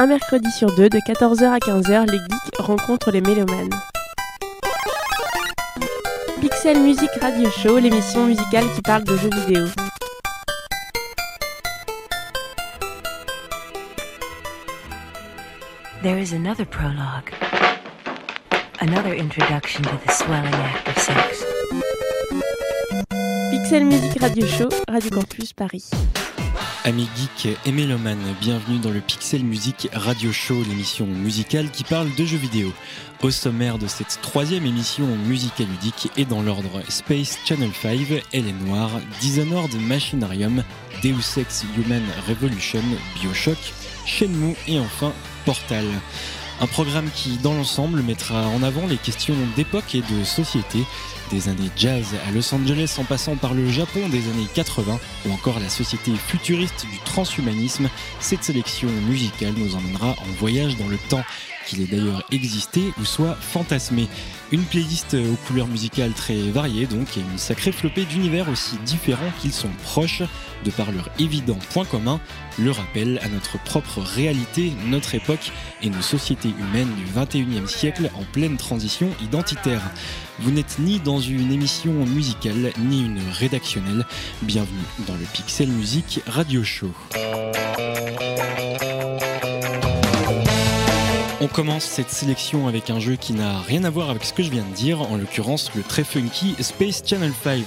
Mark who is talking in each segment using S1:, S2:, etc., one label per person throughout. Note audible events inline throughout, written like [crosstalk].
S1: un mercredi sur deux, de 14h à 15h, les geeks rencontrent les mélomanes. Pixel Music Radio Show, l'émission musicale qui parle de jeux vidéo.
S2: There is another prologue. Another introduction to the swelling act of sex.
S1: Pixel Music Radio Show, Radio Campus Paris.
S3: Amis geeks et mélomanes, bienvenue dans le Pixel Music Radio Show, l'émission musicale qui parle de jeux vidéo. Au sommaire de cette troisième émission musicale ludique et dans l'ordre Space Channel 5, Elle est Noire, Dishonored Machinarium, Deus Ex Human Revolution, Bioshock, Shenmue et enfin Portal. Un programme qui, dans l'ensemble, mettra en avant les questions d'époque et de société, des années jazz à Los Angeles en passant par le Japon des années 80 ou encore la société futuriste du transhumanisme. Cette sélection musicale nous emmènera en voyage dans le temps qu'il ait d'ailleurs existé ou soit fantasmé. Une playlist aux couleurs musicales très variées donc et une sacrée flopée d'univers aussi différents qu'ils sont proches de par leur évident point commun, le rappel à notre propre réalité, notre époque et nos sociétés humaines du 21e siècle en pleine transition identitaire. Vous n'êtes ni dans une émission musicale ni une rédactionnelle. Bienvenue dans le Pixel Music Radio Show. On commence cette sélection avec un jeu qui n'a rien à voir avec ce que je viens de dire, en l'occurrence le très funky Space Channel 5.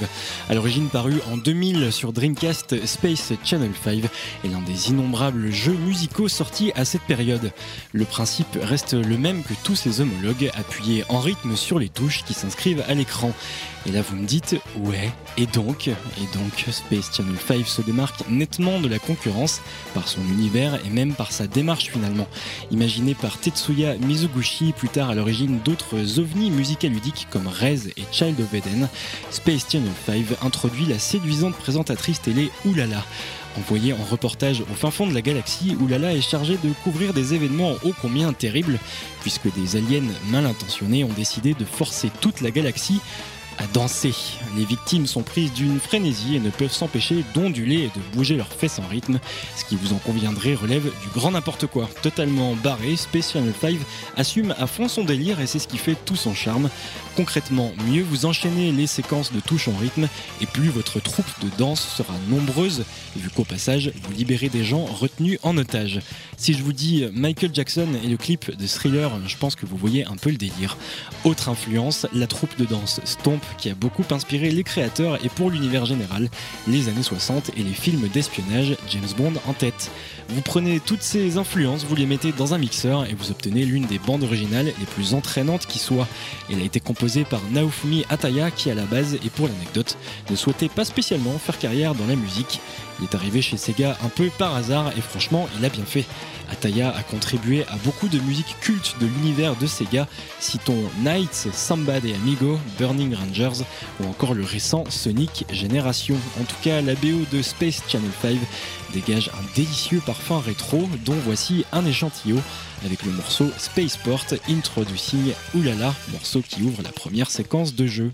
S3: À l'origine paru en 2000 sur Dreamcast, Space Channel 5 est l'un des innombrables jeux musicaux sortis à cette période. Le principe reste le même que tous ses homologues, appuyés en rythme sur les touches qui s'inscrivent à l'écran. Et là vous me dites, ouais, et donc? Et donc Space Channel 5 se démarque nettement de la concurrence par son univers et même par sa démarche finalement. Imaginé par Tetsuya Mizuguchi, plus tard à l'origine d'autres ovnis musicaludiques comme Rez et Child of Eden, Space Channel 5 introduit la séduisante présentatrice télé Oulala. Envoyée en reportage au fin fond de la galaxie, Oulala est chargée de couvrir des événements ô combien terribles, puisque des aliens mal intentionnés ont décidé de forcer toute la galaxie à danser. Les victimes sont prises d'une frénésie et ne peuvent s'empêcher d'onduler et de bouger leurs fesses en rythme. Ce qui vous en conviendrait relève du grand n'importe quoi. Totalement barré, Space Channel 5 assume à fond son délire et c'est ce qui fait tout son charme. Concrètement, mieux vous enchaînez les séquences de touches en rythme et plus votre troupe de danse sera nombreuse, vu qu'au passage, vous libérez des gens retenus en otage. Si je vous dis Michael Jackson et le clip de Thriller, je pense que vous voyez un peu le délire. Autre influence, la troupe de danse Stomp qui a beaucoup inspiré les créateurs et pour l'univers général, les années 60 et les films d'espionnage James Bond en tête. Vous prenez toutes ces influences, vous les mettez dans un mixeur et vous obtenez l'une des bandes originales les plus entraînantes qui soit. Elle a été composée par Naofumi Ataya qui à la base et pour l'anecdote ne souhaitait pas spécialement faire carrière dans la musique. Il est arrivé chez Sega un peu par hasard et franchement il a bien fait. Ataya a contribué à beaucoup de musiques cultes de l'univers de Sega, citons Knights, Samba et Amigo, Burning Rangers ou encore le récent Sonic Generation. En tout cas, la BO de Space Channel 5 dégage un délicieux parfum rétro dont voici un échantillon avec le morceau Spaceport Introducing Oulala, morceau qui ouvre la première séquence de jeu.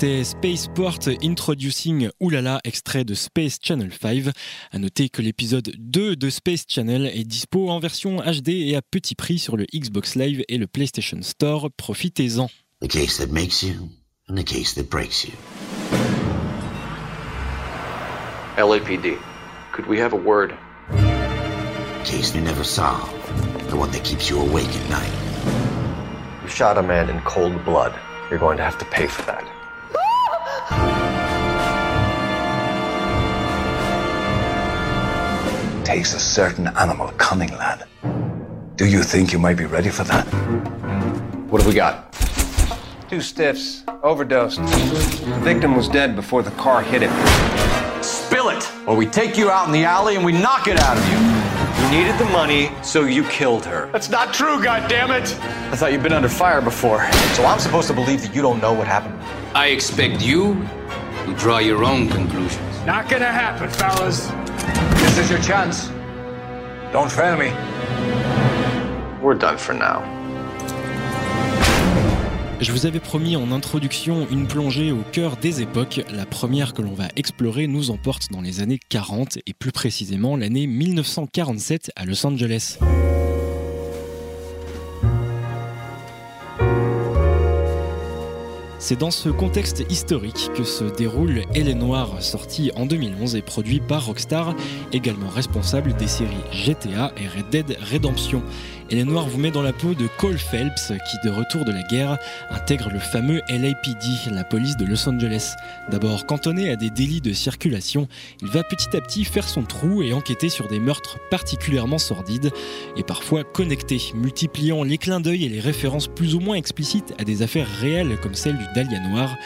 S3: C'était Spaceport Introducing Oulala, extrait de Space Channel 5. À noter que l'épisode 2 de Space Channel est dispo en version HD et à petit prix sur le Xbox Live et le PlayStation Store. Profitez-en. The case that makes you and the case that breaks you. LAPD, could we have a word? Case you never solve. The one that keeps you awake at night. You shot a man in cold blood. You're going to have to pay for that. Takes a certain animal cunning, lad. Do you think you might be ready for that? What have we got? Two stiffs, overdosed. The victim was dead before the car hit him. Spill it, or we take you out in the alley and we knock it out of you. You needed the money, so you killed her. That's not true, goddammit! I thought you'd been under fire before. So I'm supposed to believe that you don't know what happened? I expect you to draw your own conclusions. Not gonna happen, fellas. This is your chance. Don't fail me. We're done for now. Je vous avais promis en introduction une plongée au cœur des époques. La première que l'on va explorer nous emporte dans les années 40 et plus précisément l'année 1947 à Los Angeles. C'est dans ce contexte historique que se déroule Elle est Noire, sorti en 2011 et produit par Rockstar, également responsable des séries GTA et Red Dead Redemption. Elle est Noire vous met dans la peau de Cole Phelps, qui de retour de la guerre intègre le fameux LAPD, la police de Los Angeles. D'abord cantonné à des délits de circulation, il va petit à petit faire son trou et enquêter sur des meurtres particulièrement sordides et parfois connectés, multipliant les clins d'œil et les références plus ou moins explicites à des affaires réelles comme celle du Dahlia Noir.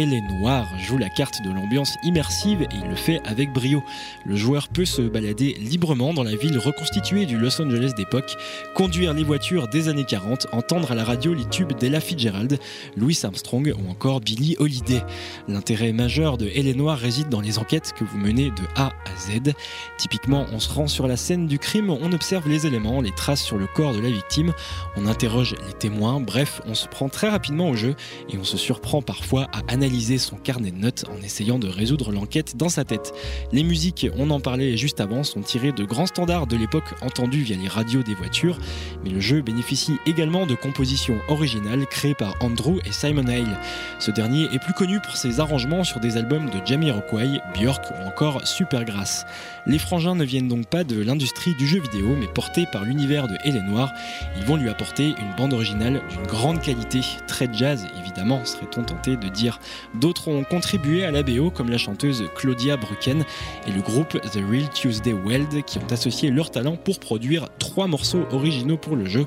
S3: Elle est Noire joue la carte de l'ambiance immersive et il le fait avec brio. Le joueur peut se balader librement dans la ville reconstituée du Los Angeles d'époque, conduire les voitures des années 40, entendre à la radio les tubes d'Ella Fitzgerald, Louis Armstrong ou encore Billy Holiday. L'intérêt majeur de Elle Noire réside dans les enquêtes que vous menez de A à Z. Typiquement, on se rend sur la scène du crime, on observe les éléments, les traces sur le corps de la victime, on interroge les témoins, bref, on se prend très rapidement au jeu et on se surprend parfois à analyser son carnet de notes en essayant de résoudre l'enquête dans sa tête. Les musiques, on en parlait juste avant, sont tirées de grands standards de l'époque entendus via les radios des voitures, mais le jeu bénéficie également de compositions originales créées par Andrew et Simon Hale. Ce dernier est plus connu pour ses arrangements sur des albums de Jamiroquai, Björk ou encore Supergrass. Les frangins ne viennent donc pas de l'industrie du jeu vidéo, mais portés par l'univers de Hélène Noire. Ils vont lui apporter une bande originale d'une grande qualité, très jazz évidemment, serait-on tenté de dire. D'autres ont contribué à la BO, comme la chanteuse Claudia Brucken et le groupe The Real Tuesday Weld, qui ont associé leur talent pour produire trois morceaux originaux pour le jeu.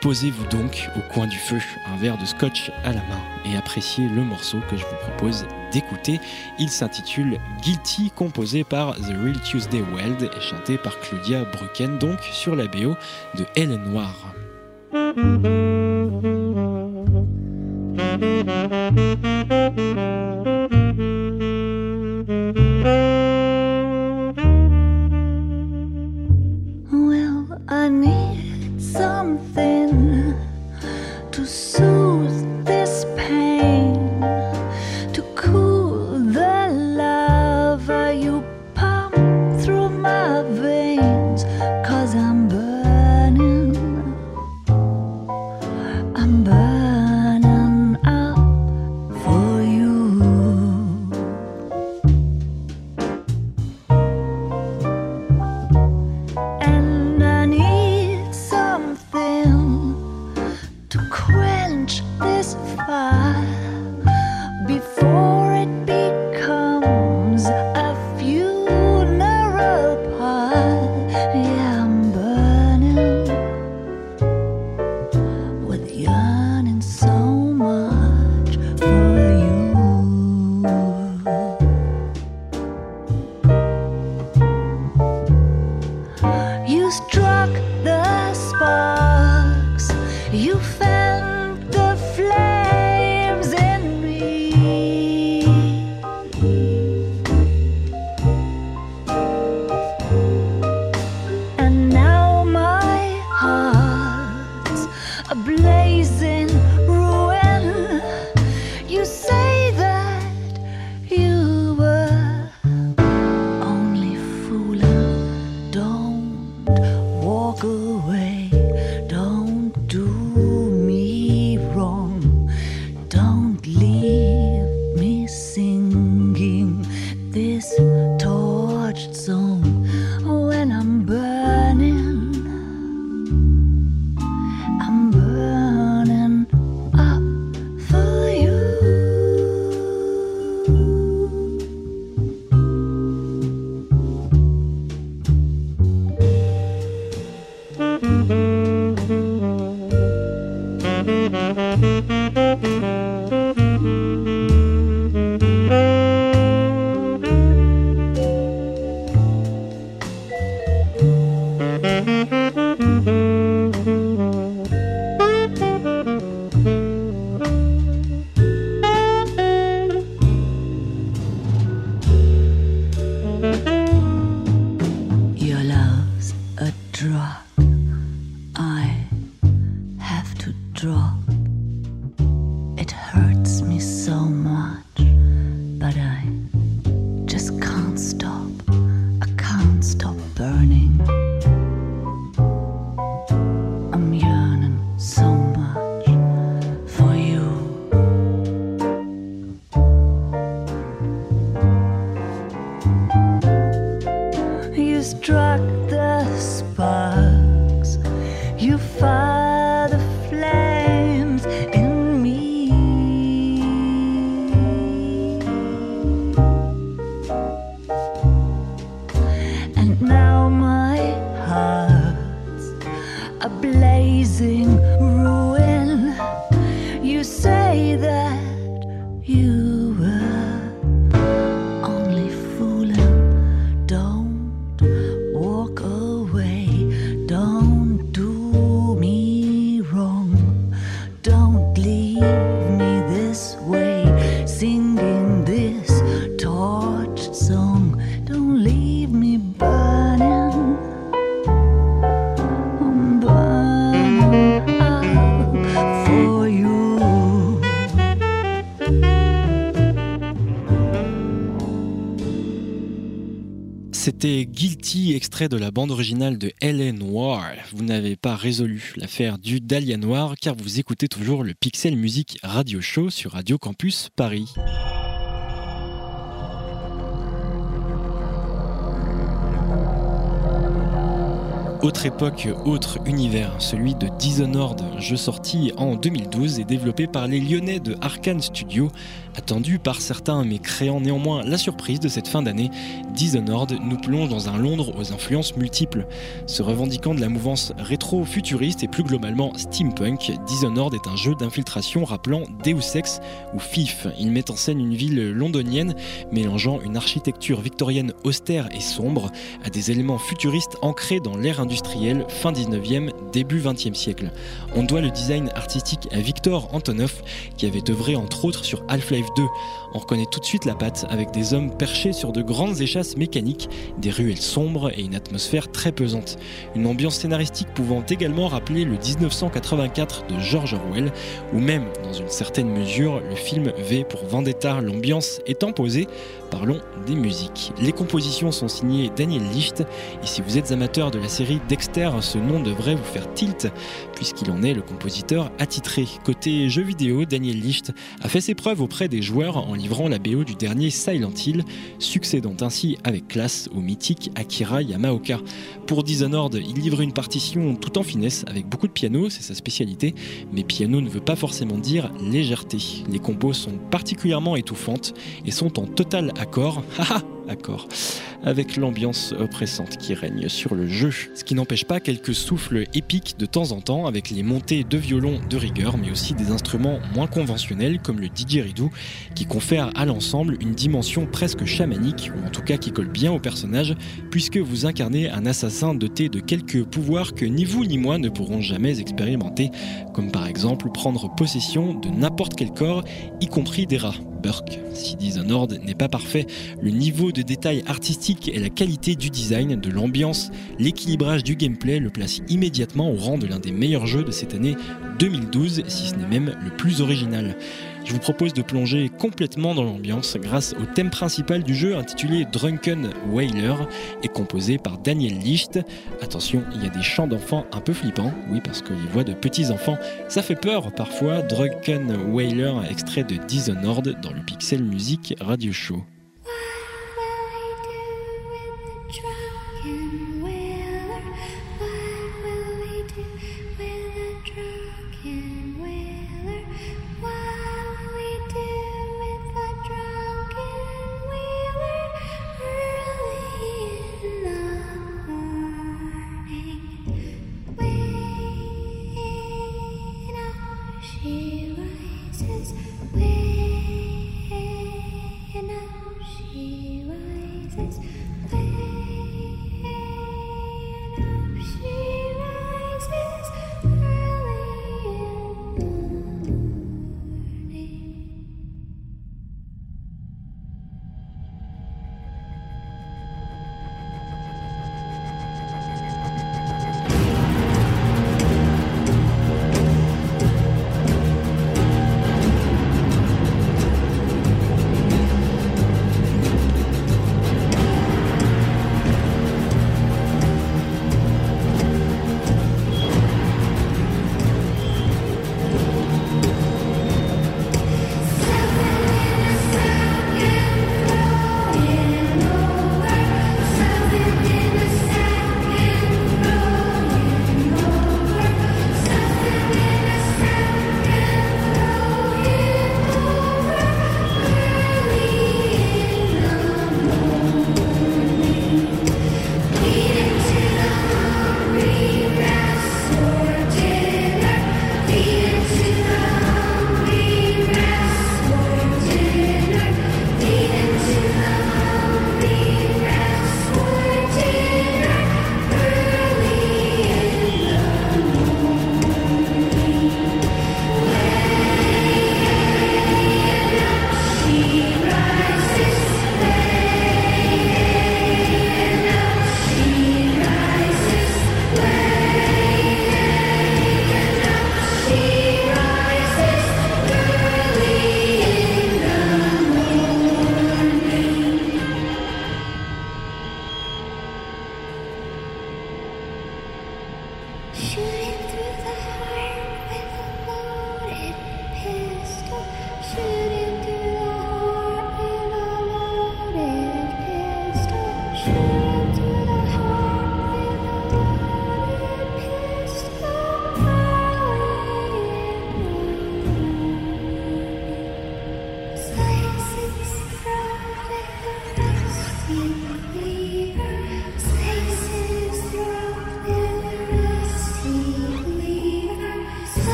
S3: Posez-vous donc au coin du feu, un verre de scotch à la main et appréciez le morceau que je vous propose d'écouter. Il s'intitule Guilty, composé par The Real Tuesday Weld et chanté par Claudia Brucken, donc sur la BO de Hélène Noire.
S4: Well, I need something to soothe
S3: C'était Guilty, extrait de la bande originale de L.A. Noir. Vous n'avez pas résolu l'affaire du Dahlia Noir car vous écoutez toujours le Pixel Music Radio Show sur Radio Campus Paris. Autre époque, autre univers, celui de Dishonored, jeu sorti en 2012 et développé par les Lyonnais de Arkane Studio, attendu par certains mais créant néanmoins la surprise de cette fin d'année. Dishonored nous plonge dans un Londres aux influences multiples. Se revendiquant de la mouvance rétro-futuriste et plus globalement steampunk, Dishonored est un jeu d'infiltration rappelant Deus Ex ou FIF. Il met en scène une ville londonienne mélangeant une architecture victorienne austère et sombre à des éléments futuristes ancrés dans l'ère industrielle fin 19e, début 20e siècle. On doit le design artistique à Victor Antonov qui avait œuvré entre autres sur Half-Life 2. On reconnaît tout de suite la patte avec des hommes perchés sur de grandes échasses mécaniques, des ruelles sombres et une atmosphère très pesante. Une ambiance scénaristique pouvant également rappeler le 1984 de George Orwell ou même dans une certaine mesure le film V pour Vendetta, l'ambiance étant posée. Parlons des musiques. Les compositions sont signées Daniel Licht et si vous êtes amateur de la série Dexter, ce nom devrait vous faire tilt puisqu'il en est le compositeur attitré. Côté jeux vidéo, Daniel Licht a fait ses preuves auprès des joueurs en livrant la BO du dernier Silent Hill, succédant ainsi avec classe au mythique Akira Yamaoka. Pour Dishonored, il livre une partition tout en finesse avec beaucoup de piano, c'est sa spécialité, mais piano ne veut pas forcément dire légèreté. Les compos sont particulièrement étouffantes et sont en total accord. [laughs] Accord avec l'ambiance oppressante qui règne sur le jeu. Ce qui n'empêche pas quelques souffles épiques de temps en temps avec les montées de violon de rigueur, mais aussi des instruments moins conventionnels comme le didgeridoo qui confèrent à l'ensemble une dimension presque chamanique, ou en tout cas qui colle bien au personnage, puisque vous incarnez un assassin doté de quelques pouvoirs que ni vous ni moi ne pourrons jamais expérimenter, comme par exemple prendre possession de n'importe quel corps, y compris des rats. Burke. Si Dishonored n'est pas parfait, le niveau de détail artistique et la qualité du design, de l'ambiance, l'équilibrage du gameplay le place immédiatement au rang de l'un des meilleurs jeux de cette année 2012, si ce n'est même le plus original. Je vous propose de plonger complètement dans l'ambiance grâce au thème principal du jeu intitulé Drunken Whaler et composé par Daniel Licht. Attention, il y a des chants d'enfants un peu flippants, oui parce que les voix de petits enfants, ça fait peur parfois. Drunken Whaler, extrait de Dishonored dans le Pixel Music Radio Show.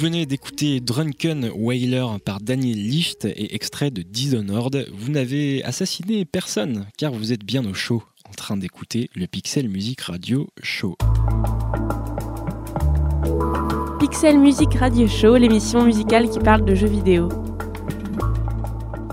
S3: Venez d'écouter Drunken Whaler par Daniel Licht et extrait de Dishonored. Vous n'avez assassiné personne car vous êtes bien au chaud en train d'écouter le Pixel Music Radio Show.
S1: Pixel Music Radio Show, l'émission musicale qui parle de jeux vidéo.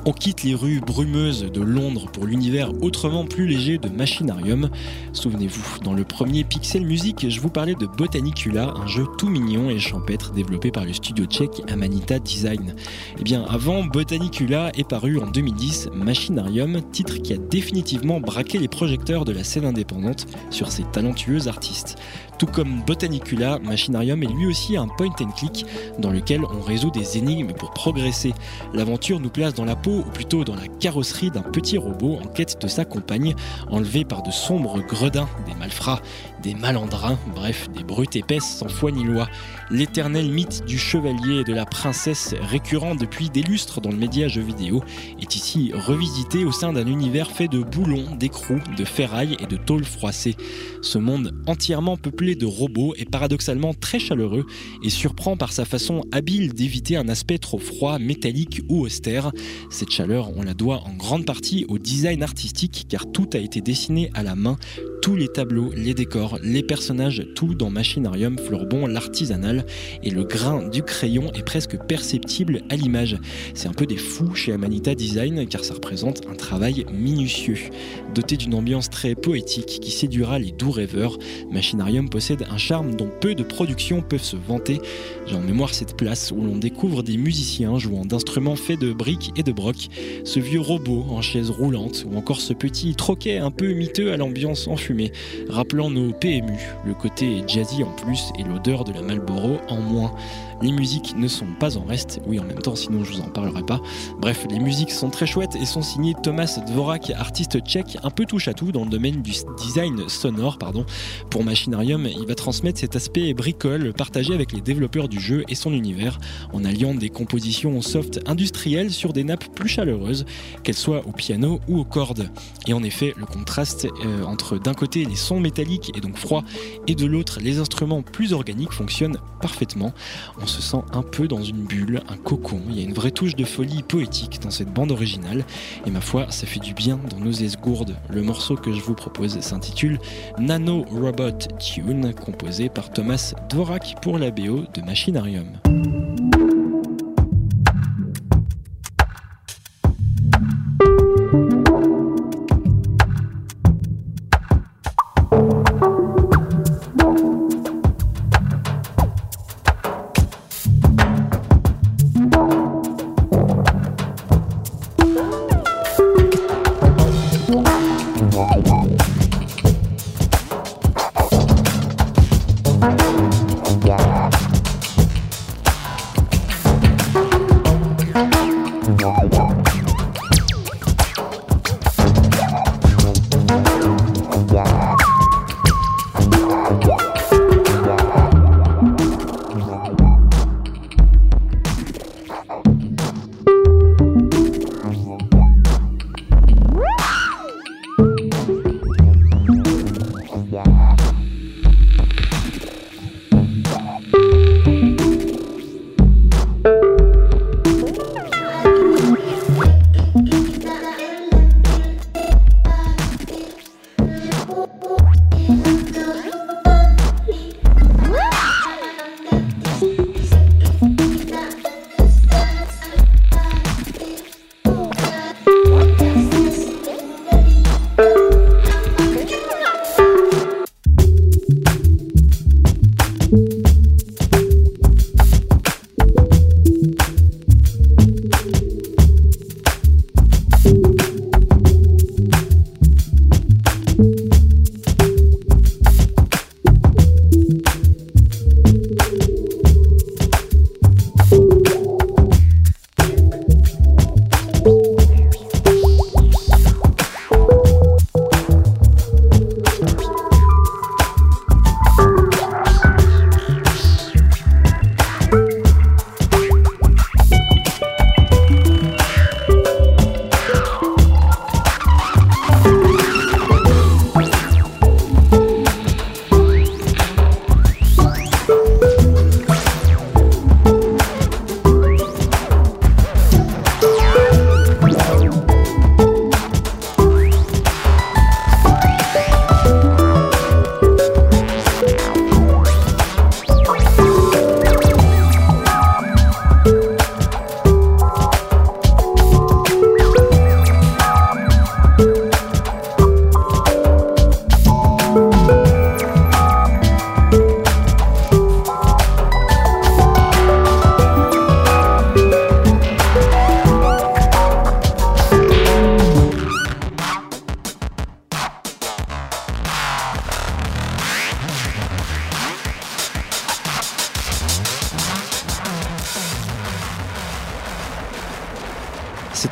S3: On quitte les rues brumeuses de Londres pour l'univers autrement plus léger de Machinarium. Souvenez-vous, dans le premier Pixel Music, je vous parlais de Botanicula, un jeu tout mignon et champêtre développé par le studio tchèque Amanita Design. Eh bien, avant Botanicula est paru en 2010 Machinarium, titre qui a définitivement braqué les projecteurs de la scène indépendante sur ces talentueux artistes. Tout comme Botanicula, Machinarium est lui aussi un point and click dans lequel on résout des énigmes pour progresser. L'aventure nous place dans la peau, ou plutôt dans la carrosserie d'un petit robot en quête de sa compagne, enlevé par de sombres des malfrats, des malandrins, bref, des brutes épaisses sans foi ni loi. L'éternel mythe du chevalier et de la princesse, récurrent depuis des lustres dans le média jeu vidéo, est ici revisité au sein d'un univers fait de boulons, d'écrous, de ferraille et de tôles froissées. Ce monde entièrement peuplé de robots est paradoxalement très chaleureux et surprend par sa façon habile d'éviter un aspect trop froid, métallique ou austère. Cette chaleur, on la doit en grande partie au design artistique car tout a été dessiné à la main, tous les tableaux, les décors, les personnages, tout dans Machinarium Fleurbon, l'artisanal et le grain du crayon est presque perceptible à l'image. C'est un peu des fous chez Amanita Design car ça représente un travail minutieux. Doté d'une ambiance très poétique qui séduira les doux rêveurs, Machinarium possède un charme dont peu de productions peuvent se vanter. J'ai en mémoire cette place où l'on découvre des musiciens jouant d'instruments faits de briques et de broc, ce vieux robot en chaise roulante ou encore ce petit troquet un peu miteux à l'ambiance enfumée, rappelant nos PMU, le côté jazzy en plus et l'odeur de la Marlboro en moins. Les musiques ne sont pas en reste, oui en même temps sinon je vous en parlerai pas. Bref, les musiques sont très chouettes et sont signées Thomas Dvorak, artiste tchèque un peu touche à tout dans le domaine du design sonore. Pardon. Pour Machinarium, il va transmettre cet aspect bricole partagé avec les développeurs du jeu et son univers en alliant des compositions soft industrielles sur des nappes plus chaleureuses, qu'elles soient au piano ou aux cordes. Et en effet, le contraste euh, entre d'un côté les sons métalliques et donc froids et de l'autre les instruments plus organiques fonctionne parfaitement. Se sent un peu dans une bulle, un cocon. Il y a une vraie touche de folie poétique dans cette bande originale. Et ma foi, ça fait du bien dans nos esgourdes. Le morceau que je vous propose s'intitule Nano Robot Tune, composé par Thomas Dvorak pour la BO de Machinarium.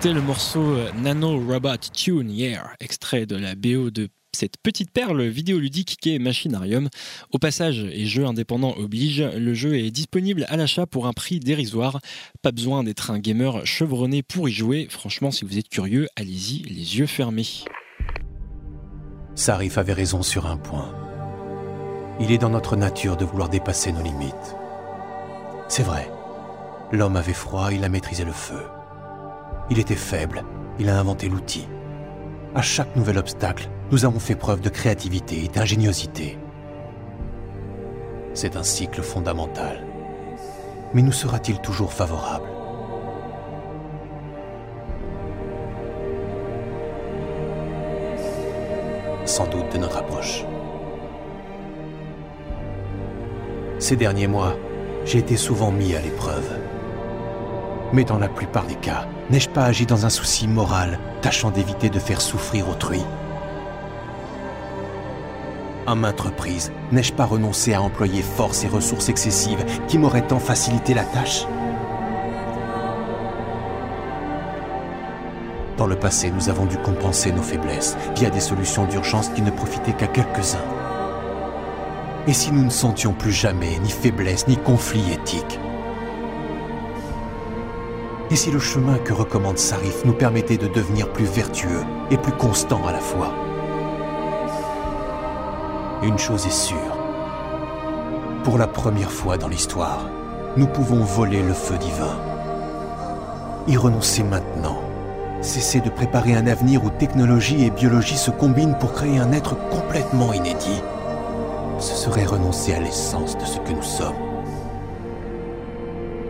S3: C'était le morceau euh, Nano Robot Tune Yeah, extrait de la BO de cette petite perle vidéoludique qui est Machinarium. Au passage, et jeu indépendant oblige, le jeu est disponible à l'achat pour un prix dérisoire. Pas besoin d'être un gamer chevronné pour y jouer. Franchement, si vous êtes curieux, allez-y les yeux fermés.
S5: Sarif avait raison sur un point. Il est dans notre nature de vouloir dépasser nos limites. C'est vrai. L'homme avait froid, il a maîtrisé le feu. Il était faible, il a inventé l'outil. À chaque nouvel obstacle, nous avons fait preuve de créativité et d'ingéniosité. C'est un cycle fondamental. Mais nous sera-t-il toujours favorable? Sans doute de notre approche. Ces derniers mois, j'ai été souvent mis à l'épreuve. Mais dans la plupart des cas, n'ai-je pas agi dans un souci moral, tâchant d'éviter de faire souffrir autrui À maintes reprises, n'ai-je pas renoncé à employer force et ressources excessives qui m'auraient tant facilité la tâche Dans le passé, nous avons dû compenser nos faiblesses via des solutions d'urgence qui ne profitaient qu'à quelques-uns. Et si nous ne sentions plus jamais ni faiblesse ni conflit éthique Et si le chemin que recommande Sarif nous permettait de devenir plus vertueux et plus constants à la fois Une chose est sûre. Pour la première fois dans l'histoire, nous pouvons voler le feu divin. Y renoncer maintenant. Cesser de préparer un avenir où technologie et biologie se combinent pour créer un être complètement inédit ce serait renoncer à l'essence de ce que nous sommes.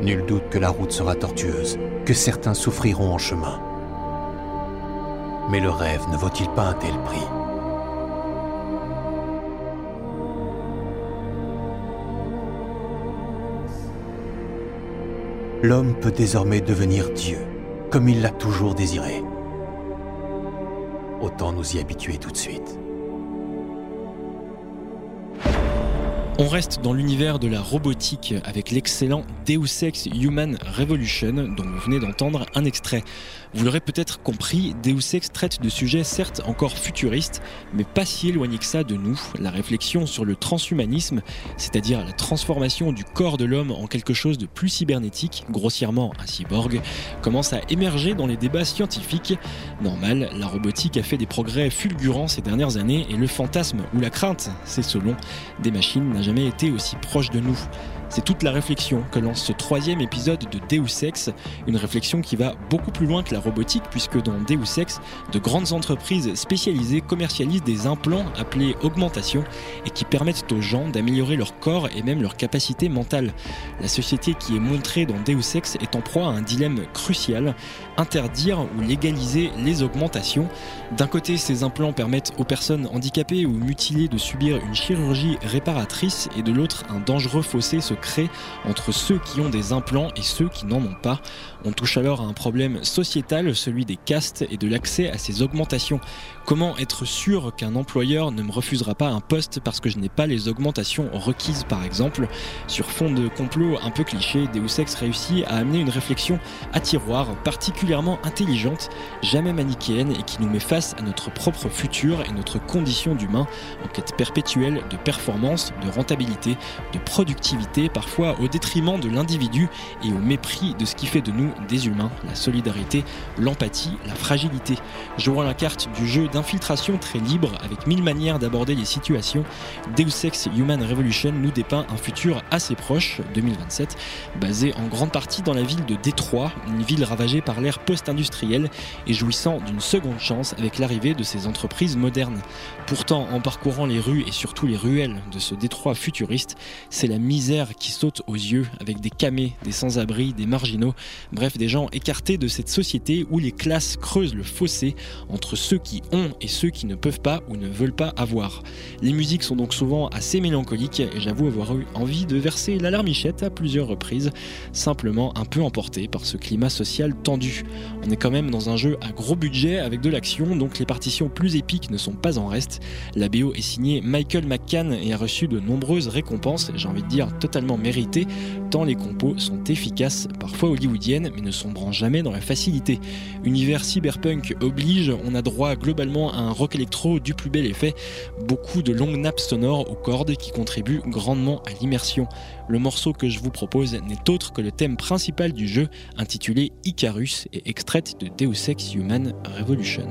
S5: Nul doute que la route sera tortueuse, que certains souffriront en chemin. Mais le rêve ne vaut-il pas un tel prix? L'homme peut désormais devenir Dieu, comme il l'a toujours désiré. Autant nous y habituer tout de suite.
S3: On reste dans l'univers de la robotique avec l'excellent Deus Ex Human Revolution dont vous venez d'entendre un extrait. Vous l'aurez peut-être compris, Deus Ex traite de sujets certes encore futuristes, mais pas si éloignés que ça de nous. La réflexion sur le transhumanisme, c'est-à-dire la transformation du corps de l'homme en quelque chose de plus cybernétique, grossièrement un cyborg, commence à émerger dans les débats scientifiques. Normal, la robotique a fait des progrès fulgurants ces dernières années et le fantasme ou la crainte, c'est selon, des machines jamais été aussi proche de nous. C'est toute la réflexion que lance ce troisième épisode de Deus Ex, une réflexion qui va beaucoup plus loin que la robotique puisque dans Deus Ex, de grandes entreprises spécialisées commercialisent des implants appelés augmentation et qui permettent aux gens d'améliorer leur corps et même leur capacité mentale. La société qui est montrée dans Deus Ex est en proie à un dilemme crucial, interdire ou légaliser les augmentations. D'un côté, ces implants permettent aux personnes handicapées ou mutilées de subir une chirurgie réparatrice et de l'autre, un dangereux fossé se entre ceux qui ont des implants et ceux qui n'en ont pas. On touche alors à un problème sociétal, celui des castes et de l'accès à ces augmentations. Comment être sûr qu'un employeur ne me refusera pas un poste parce que je n'ai pas les augmentations requises par exemple? Sur fond de complot un peu cliché, Deus Ex réussit à amener une réflexion à tiroir particulièrement intelligente, jamais manichéenne et qui nous met face à notre propre futur et notre condition d'humain en quête perpétuelle de performance, de rentabilité, de productivité, parfois au détriment de l'individu et au mépris de ce qui fait de nous des humains, la solidarité, l'empathie, la fragilité. Jouant la carte du jeu d'infiltration très libre avec mille manières d'aborder les situations, Deus Ex Human Revolution nous dépeint un futur assez proche, 2027, basé en grande partie dans la ville de Détroit, une ville ravagée par l'ère post-industrielle et jouissant d'une seconde chance avec l'arrivée de ces entreprises modernes. Pourtant, en parcourant les rues et surtout les ruelles de ce Détroit futuriste, c'est la misère qui saute aux yeux avec des camés, des sans-abri, des marginaux, bref des gens écartés de cette société où les classes creusent le fossé entre ceux qui ont et ceux qui ne peuvent pas ou ne veulent pas avoir. Les musiques sont donc souvent assez mélancoliques et j'avoue avoir eu envie de verser l'alarmichette à plusieurs reprises, simplement un peu emporté par ce climat social tendu. On est quand même dans un jeu à gros budget avec de l'action, donc les partitions plus épiques ne sont pas en reste. La BO est signée Michael McCann et a reçu de nombreuses récompenses, j'ai envie de dire totalement mérité, tant les compos sont efficaces, parfois hollywoodiennes, mais ne sombrant jamais dans la facilité. Univers cyberpunk oblige, on a droit globalement à un rock électro du plus bel effet, beaucoup de longues nappes sonores aux cordes qui contribuent grandement à l'immersion. Le morceau que je vous propose n'est autre que le thème principal du jeu, intitulé Icarus et extraite de Deus Ex Human Revolution.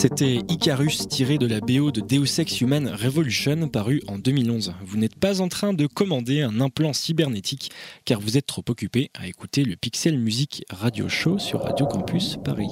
S3: C'était Icarus tiré de la BO de Deus Ex Human Revolution paru en 2011. Vous n'êtes pas en train de commander un implant cybernétique car vous êtes trop occupé à écouter le Pixel Music Radio Show sur Radio Campus Paris.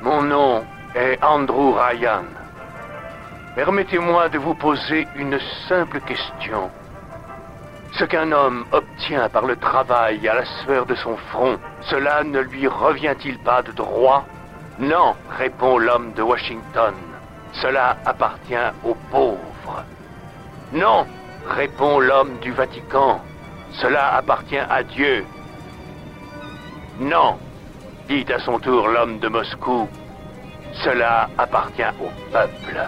S6: Mon nom est Andrew Ryan. Permettez-moi de vous poser une simple question. Ce qu'un homme obtient par le travail à la sueur de son front, cela ne lui revient-il pas de droit? Non, répond l'homme de Washington. Cela appartient aux pauvres. Non, répond l'homme du Vatican. Cela appartient à Dieu. Non, dit à son tour l'homme de Moscou. Cela appartient au peuple.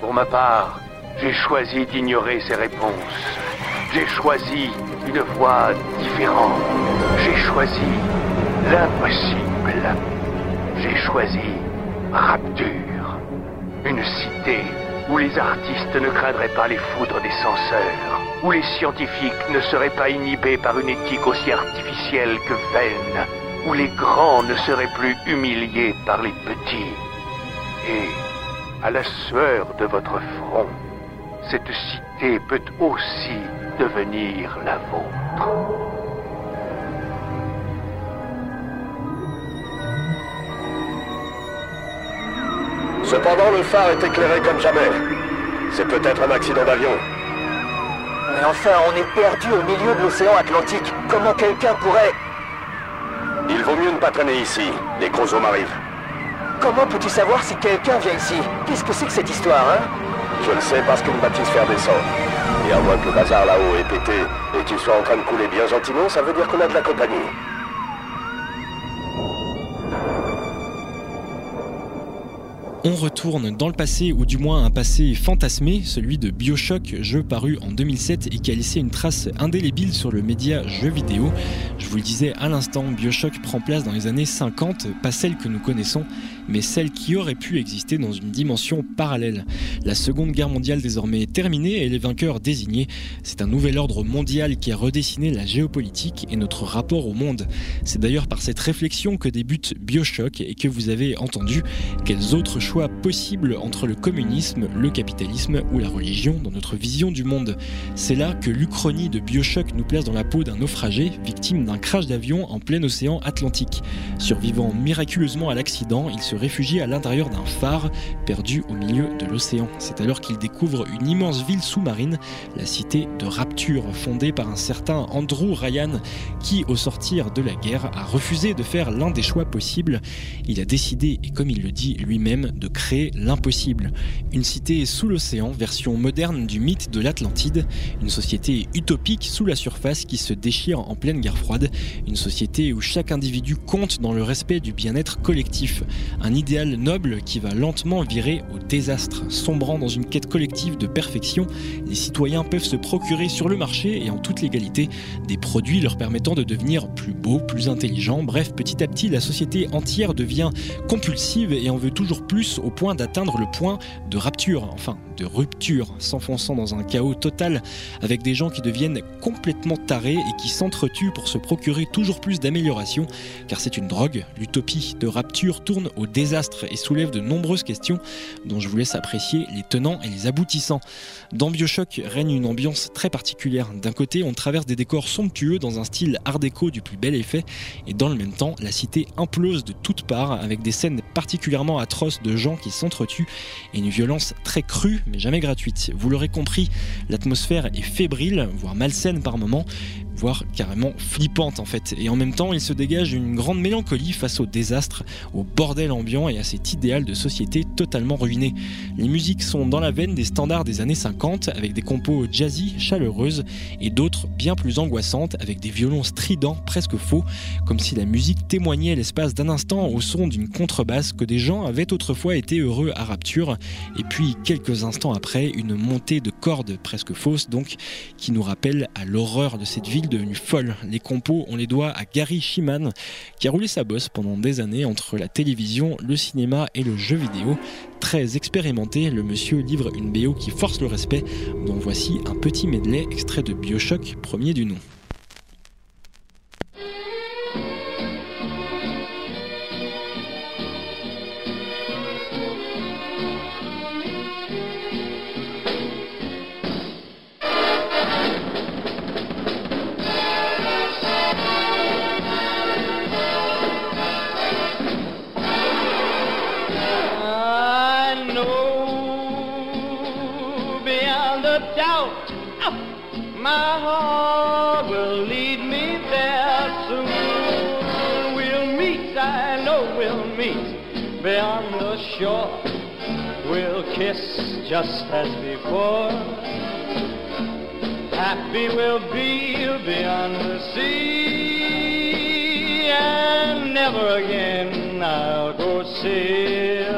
S6: Pour ma part, J'ai choisi d'ignorer ces réponses. J'ai choisi une voie différente. J'ai choisi l'impossible. J'ai choisi Rapture. Une cité où les artistes ne craindraient pas les foudres des censeurs, où les scientifiques ne seraient pas inhibés par une éthique aussi artificielle que vaine, où les grands ne seraient plus humiliés par les petits. Et, à la sueur de votre front, cette cité peut aussi devenir la vôtre.
S7: Cependant, le phare est éclairé comme jamais. C'est peut-être un accident d'avion.
S8: Mais enfin, on est perdu au milieu de l'océan Atlantique. Comment quelqu'un pourrait...
S7: Il vaut mieux ne pas traîner ici. Les gros hommes arrivent.
S8: Comment peux-tu savoir si quelqu'un vient ici? Qu'est-ce que c'est que cette histoire, hein?
S7: Je le sais parce qu'une bâtisse faire descend. Et à moins que le bazar là-haut ait pété et qu'il soit en train de couler bien gentiment, ça veut dire qu'on a de la compagnie.
S3: On retourne dans le passé, ou du moins un passé fantasmé, celui de Bioshock, jeu paru en 2007 et qui a laissé une trace indélébile sur le média jeu vidéo. Je vous le disais à l'instant, Bioshock prend place dans les années 50, pas celle que nous connaissons, mais celle qui aurait pu exister dans une dimension parallèle. La Seconde Guerre mondiale désormais terminée et les vainqueurs désignés, c'est un nouvel ordre mondial qui a redessiné la géopolitique et notre rapport au monde. C'est d'ailleurs par cette réflexion que débute Bioshock et que vous avez entendu quels autres choix possibles entre le communisme, le capitalisme ou la religion dans notre vision du monde. C'est là que l'Uchronie de Bioshock nous place dans la peau d'un naufragé victime d'un crash d'avion en plein océan Atlantique. Survivant miraculeusement à l'accident, il se réfugie à l'intérieur d'un phare perdu au milieu de l'océan. C'est alors qu'il découvre une immense ville sous-marine, la cité de Rapture, fondée par un certain Andrew Ryan, qui, au sortir de la guerre, a refusé de faire l'un des choix possibles. Il a décidé, et comme il le dit lui-même, de créer l'impossible. Une cité sous l'océan, version moderne du mythe de l'Atlantide, une société utopique sous la surface qui se déchire en pleine guerre froide, une société où chaque individu compte dans le respect du bien-être collectif, un idéal noble qui va lentement virer au désastre, sombrant dans une quête collective de perfection, les citoyens peuvent se procurer sur le marché et en toute légalité des produits leur permettant de devenir plus beaux, plus intelligents, bref, petit à petit la société entière devient compulsive et en veut toujours plus au point d'atteindre le point de rapture, enfin de rupture, s'enfonçant dans un chaos total avec des gens qui deviennent complètement tarés et qui s'entretuent pour se procurer toujours plus d'améliorations, car c'est une drogue. L'utopie de rapture tourne au désastre et soulève de nombreuses questions dont je vous laisse apprécier les tenants et les aboutissants. Dans Bioshock règne une ambiance très particulière. D'un côté, on traverse des décors somptueux dans un style art déco du plus bel effet, et dans le même temps, la cité implose de toutes parts avec des scènes particulièrement atroces de gens qui s'entretuent et une violence très crue mais jamais gratuite. Vous l'aurez compris, l'atmosphère est fébrile, voire malsaine par moments, voire carrément flippante en fait. Et en même temps, il se dégage une grande mélancolie face au désastre, au bordel ambiant et à cet idéal de société totalement ruiné. Les musiques sont dans la veine des standards des années 50, avec des compos jazzy, chaleureuses, et d'autres bien plus angoissantes, avec des violons stridents, presque faux, comme si la musique témoignait l'espace d'un instant au son d'une contrebasse que des gens avaient autrefois été heureux à rapture, et puis quelques instants après, une montée de cordes presque fausses, donc, qui nous rappelle à l'horreur de cette ville devenue folle. Les compos, on les doit à Gary Shiman, qui a roulé sa bosse pendant des années entre la télévision, le cinéma et le jeu vidéo. Très expérimenté, le monsieur livre une BO qui force le respect, dont voici un petit medley extrait de Bioshock, premier du nom.
S9: My heart will lead me there soon. We'll meet, I know we'll meet beyond the shore. We'll kiss just as before. Happy we'll be beyond the sea, and never again I'll go sailing.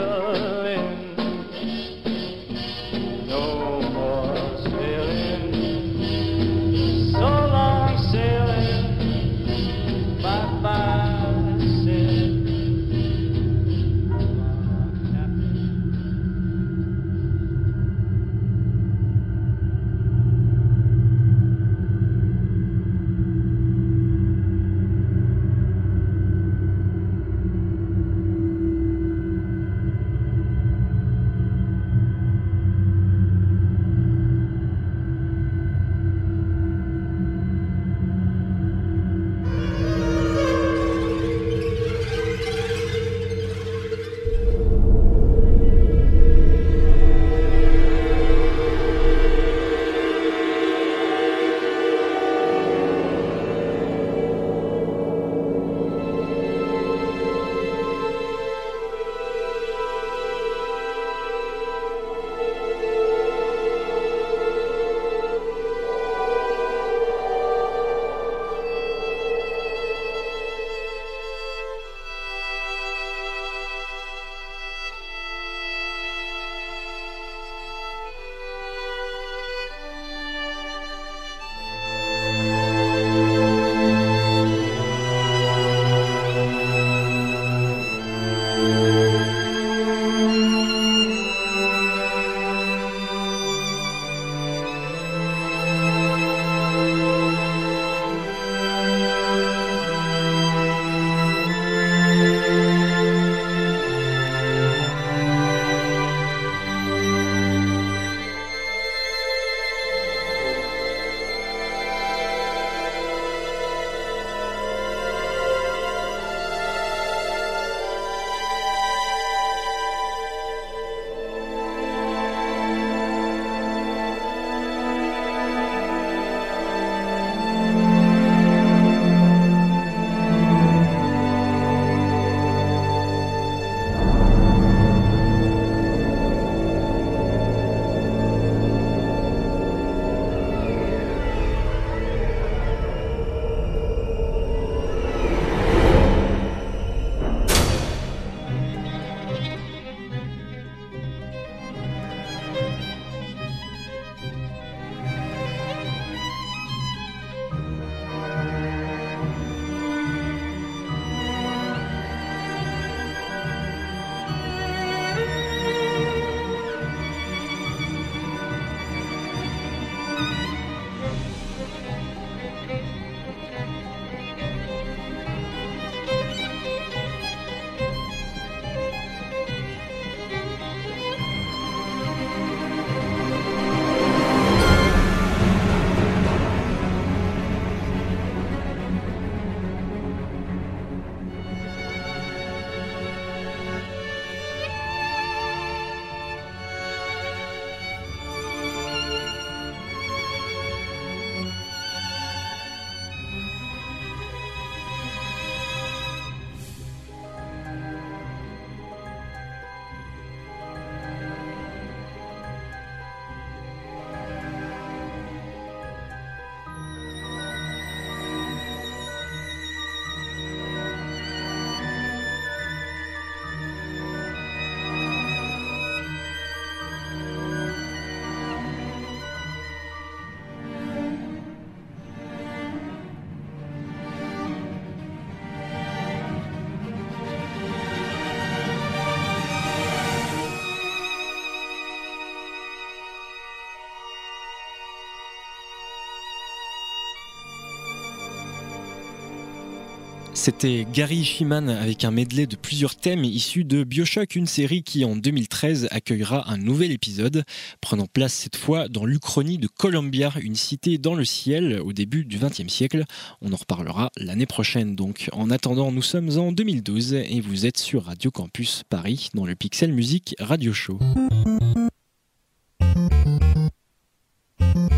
S3: C'était Gary Shiman avec un medley de plusieurs thèmes issus de Bioshock, une série qui en 2013 accueillera un nouvel épisode, prenant place cette fois dans l'Uchronie de Columbia, une cité dans le ciel au début du XXe siècle. On en reparlera l'année prochaine donc. En attendant, nous sommes en 2012 et vous êtes sur Radio Campus Paris dans le Pixel Music Radio Show.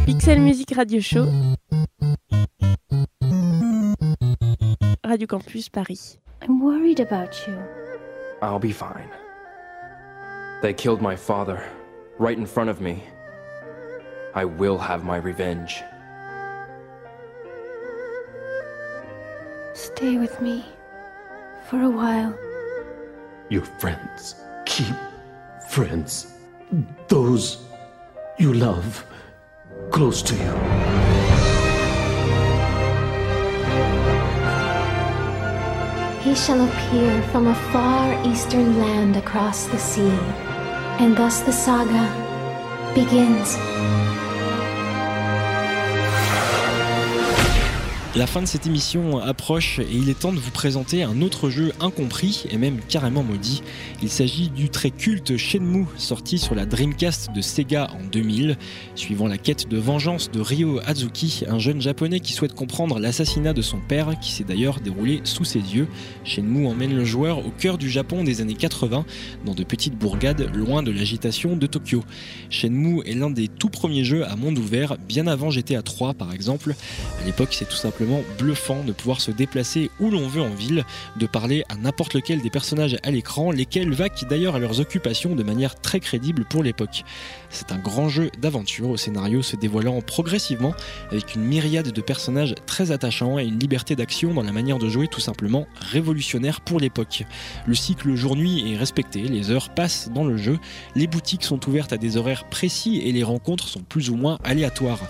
S1: Pixel Music Radio Show. Radio Campus Paris.
S10: I'm worried about you.
S11: I'll be fine. They killed my father right in front of me. I will have my revenge.
S10: Stay with me for a while.
S12: Your friends. Keep friends. Those you love close to you.
S10: He shall appear from a far eastern land across the sea. And thus the saga begins.
S3: La fin de cette émission approche et il est temps de vous présenter un autre jeu incompris et même carrément maudit. Il s'agit du très culte Shenmue sorti sur la Dreamcast de Sega en 2000. Suivant la quête de vengeance de Ryo Hazuki, un jeune japonais qui souhaite comprendre l'assassinat de son père qui s'est d'ailleurs déroulé sous ses yeux, Shenmue emmène le joueur au cœur du Japon des années 80 dans de petites bourgades loin de l'agitation de Tokyo. Shenmue est l'un des tout premiers jeux à monde ouvert, bien avant GTA 3 par exemple. À l'époque, c'est tout simplement bluffant de pouvoir se déplacer où l'on veut en ville, de parler à n'importe lequel des personnages à l'écran, lesquels vaquent d'ailleurs à leurs occupations de manière très crédible pour l'époque. C'est un grand jeu d'aventure au scénario se dévoilant progressivement avec une myriade de personnages très attachants et une liberté d'action dans la manière de jouer tout simplement révolutionnaire pour l'époque. Le cycle jour-nuit est respecté, les heures passent dans le jeu, les boutiques sont ouvertes à des horaires précis et les rencontres sont plus ou moins aléatoires.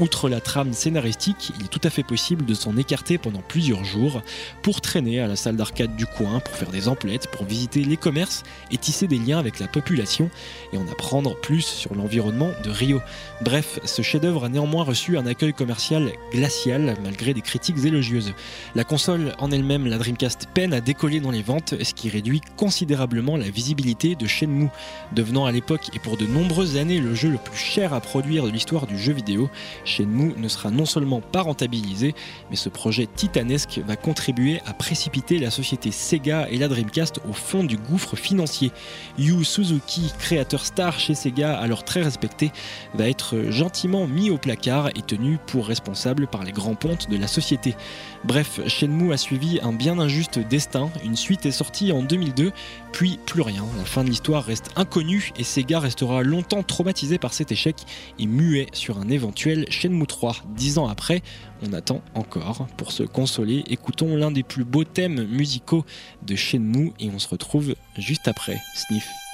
S3: Outre la trame scénaristique, il est tout à fait possible de s'en écarter pendant plusieurs jours pour traîner à la salle d'arcade du coin, pour faire des emplettes, pour visiter les commerces et tisser des liens avec la population et en apprendre plus sur l'environnement de Rio. Bref, ce chef-d'œuvre a néanmoins reçu un accueil commercial glacial malgré des critiques élogieuses. La console en elle-même, la Dreamcast, peine à décoller dans les ventes, ce qui réduit considérablement la visibilité de Shenmue, devenant à l'époque et pour de nombreuses années le jeu le plus cher à produire de l'histoire du jeu vidéo. Shenmue ne sera non seulement pas rentabilisé, mais ce projet titanesque va contribuer à précipiter la société Sega et la Dreamcast au fond du gouffre financier. Yu Suzuki, créateur star chez Sega, alors très respecté, va être gentiment mis au placard et tenu pour responsable par les grands pontes de la société. Bref, Shenmue a suivi un bien injuste destin, une suite est sortie en 2002, puis plus rien. La fin de l'histoire reste inconnue et Sega restera longtemps traumatisé par cet échec et muet sur un éventuel Shenmue 3. Dix ans après, on attend encore. Pour se consoler, écoutons l'un des plus beaux thèmes musicaux de Shenmue et on se retrouve juste après. Sniff.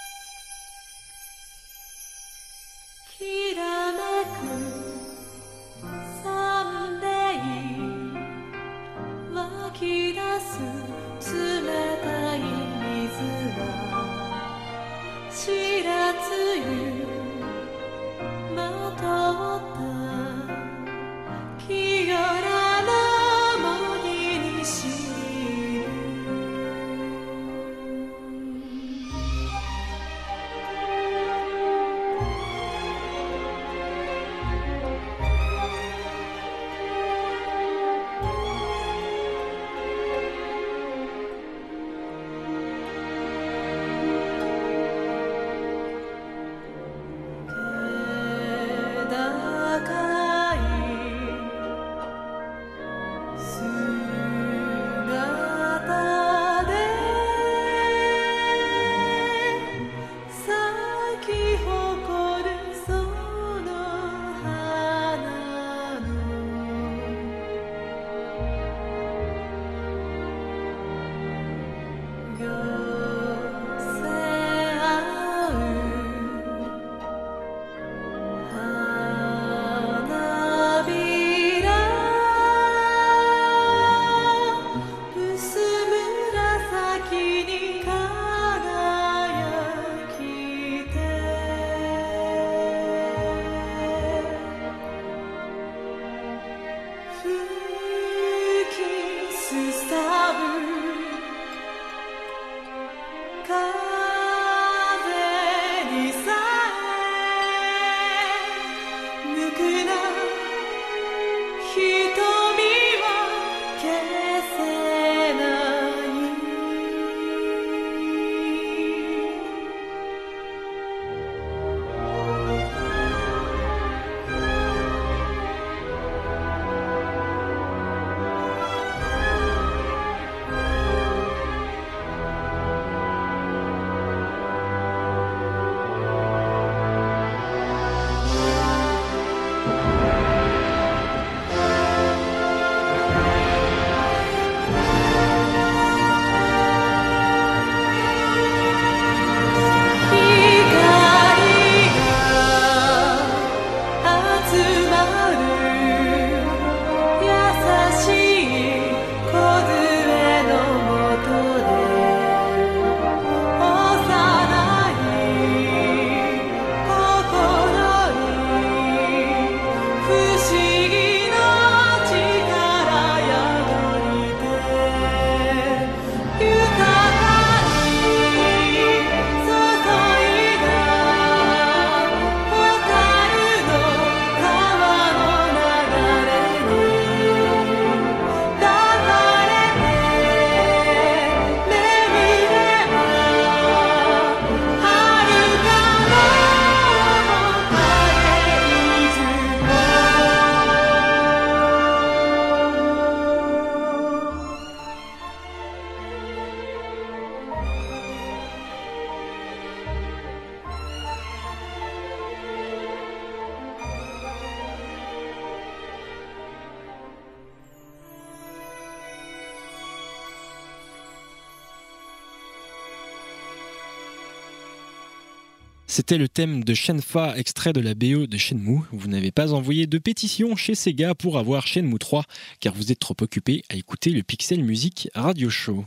S3: C'était le thème de Shenfa, extrait de la BO de Shenmue. Vous n'avez pas envoyé de pétition chez Sega pour avoir Shenmue 3, car vous êtes trop occupé à écouter le Pixel Music Radio Show.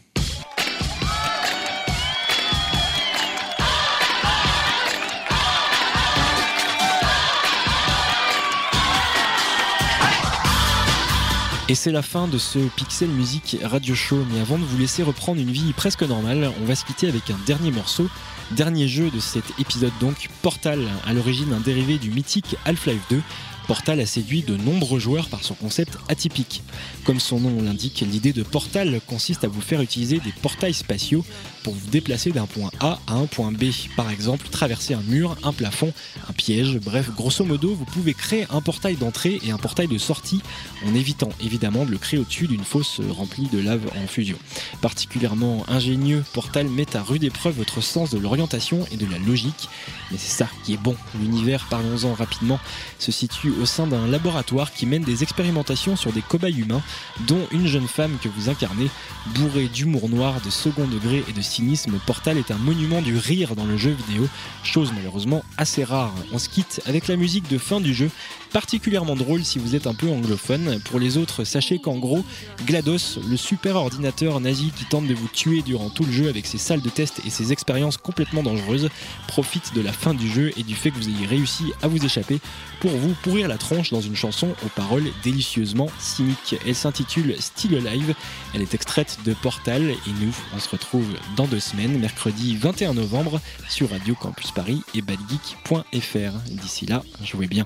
S3: Et c'est la fin de ce Pixel Music Radio Show. Mais avant de vous laisser reprendre une vie presque normale, on va se quitter avec un dernier morceau. Dernier jeu de cet épisode donc, Portal, à l'origine un dérivé du mythique Half-Life 2, Portal a séduit de nombreux joueurs par son concept atypique. Comme son nom l'indique, l'idée de Portal consiste à vous faire utiliser des portails spatiaux pour vous déplacer d'un point A à un point B. Par exemple, traverser un mur, un plafond, un piège. Bref, grosso modo, vous pouvez créer un portail d'entrée et un portail de sortie en évitant évidemment de le créer au-dessus d'une fosse remplie de lave en fusion. Particulièrement ingénieux, Portal met à rude épreuve votre sens de l'orientation et de la logique. Mais c'est ça qui est bon. L'univers, parlons-en rapidement, se situe au sein d'un laboratoire qui mène des expérimentations sur des cobayes humains, dont une jeune femme que vous incarnez, bourrée d'humour noir, de second degré et de cynisme. Portal est un monument du rire dans le jeu vidéo, chose malheureusement assez rare. On se quitte avec la musique de fin du jeu, particulièrement drôle si vous êtes un peu anglophone. Pour les autres, sachez qu'en gros, GLaDOS, le super ordinateur nazi qui tente de vous tuer durant tout le jeu avec ses salles de test et ses expériences complètement dangereuses, profite de la fin du jeu et du fait que vous ayez réussi à vous échapper pour vous pourrir la tronche dans une chanson aux paroles délicieusement cyniques. Elle s'intitule Still Alive, elle est extraite de Portal et nous, on se retrouve dans deux semaines, mercredi 21 novembre sur Radio Campus Paris et badgeek.fr. D'ici là, jouez bien.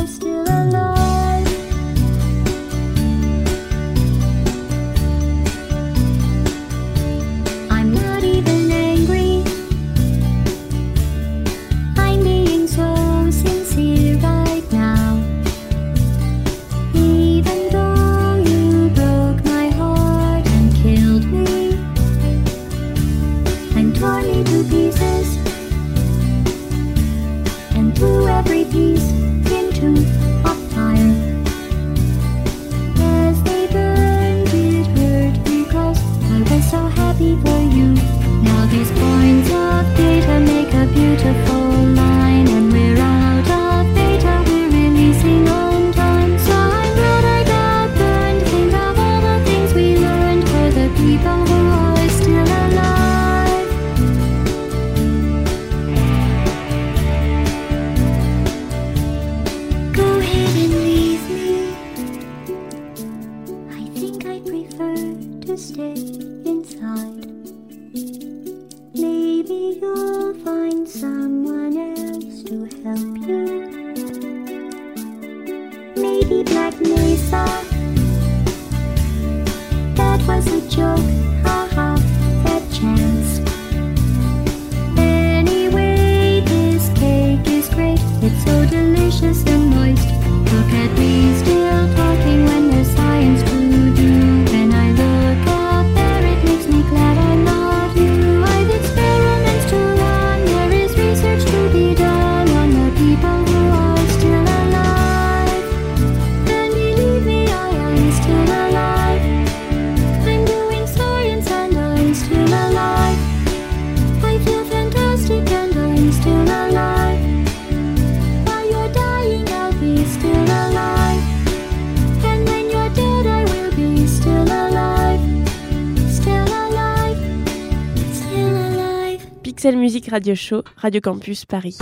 S1: Radio Show, Radio Campus Paris.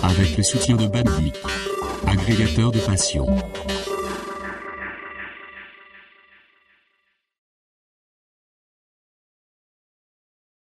S11: Avec le soutien de Bandic, agrégateur de passion.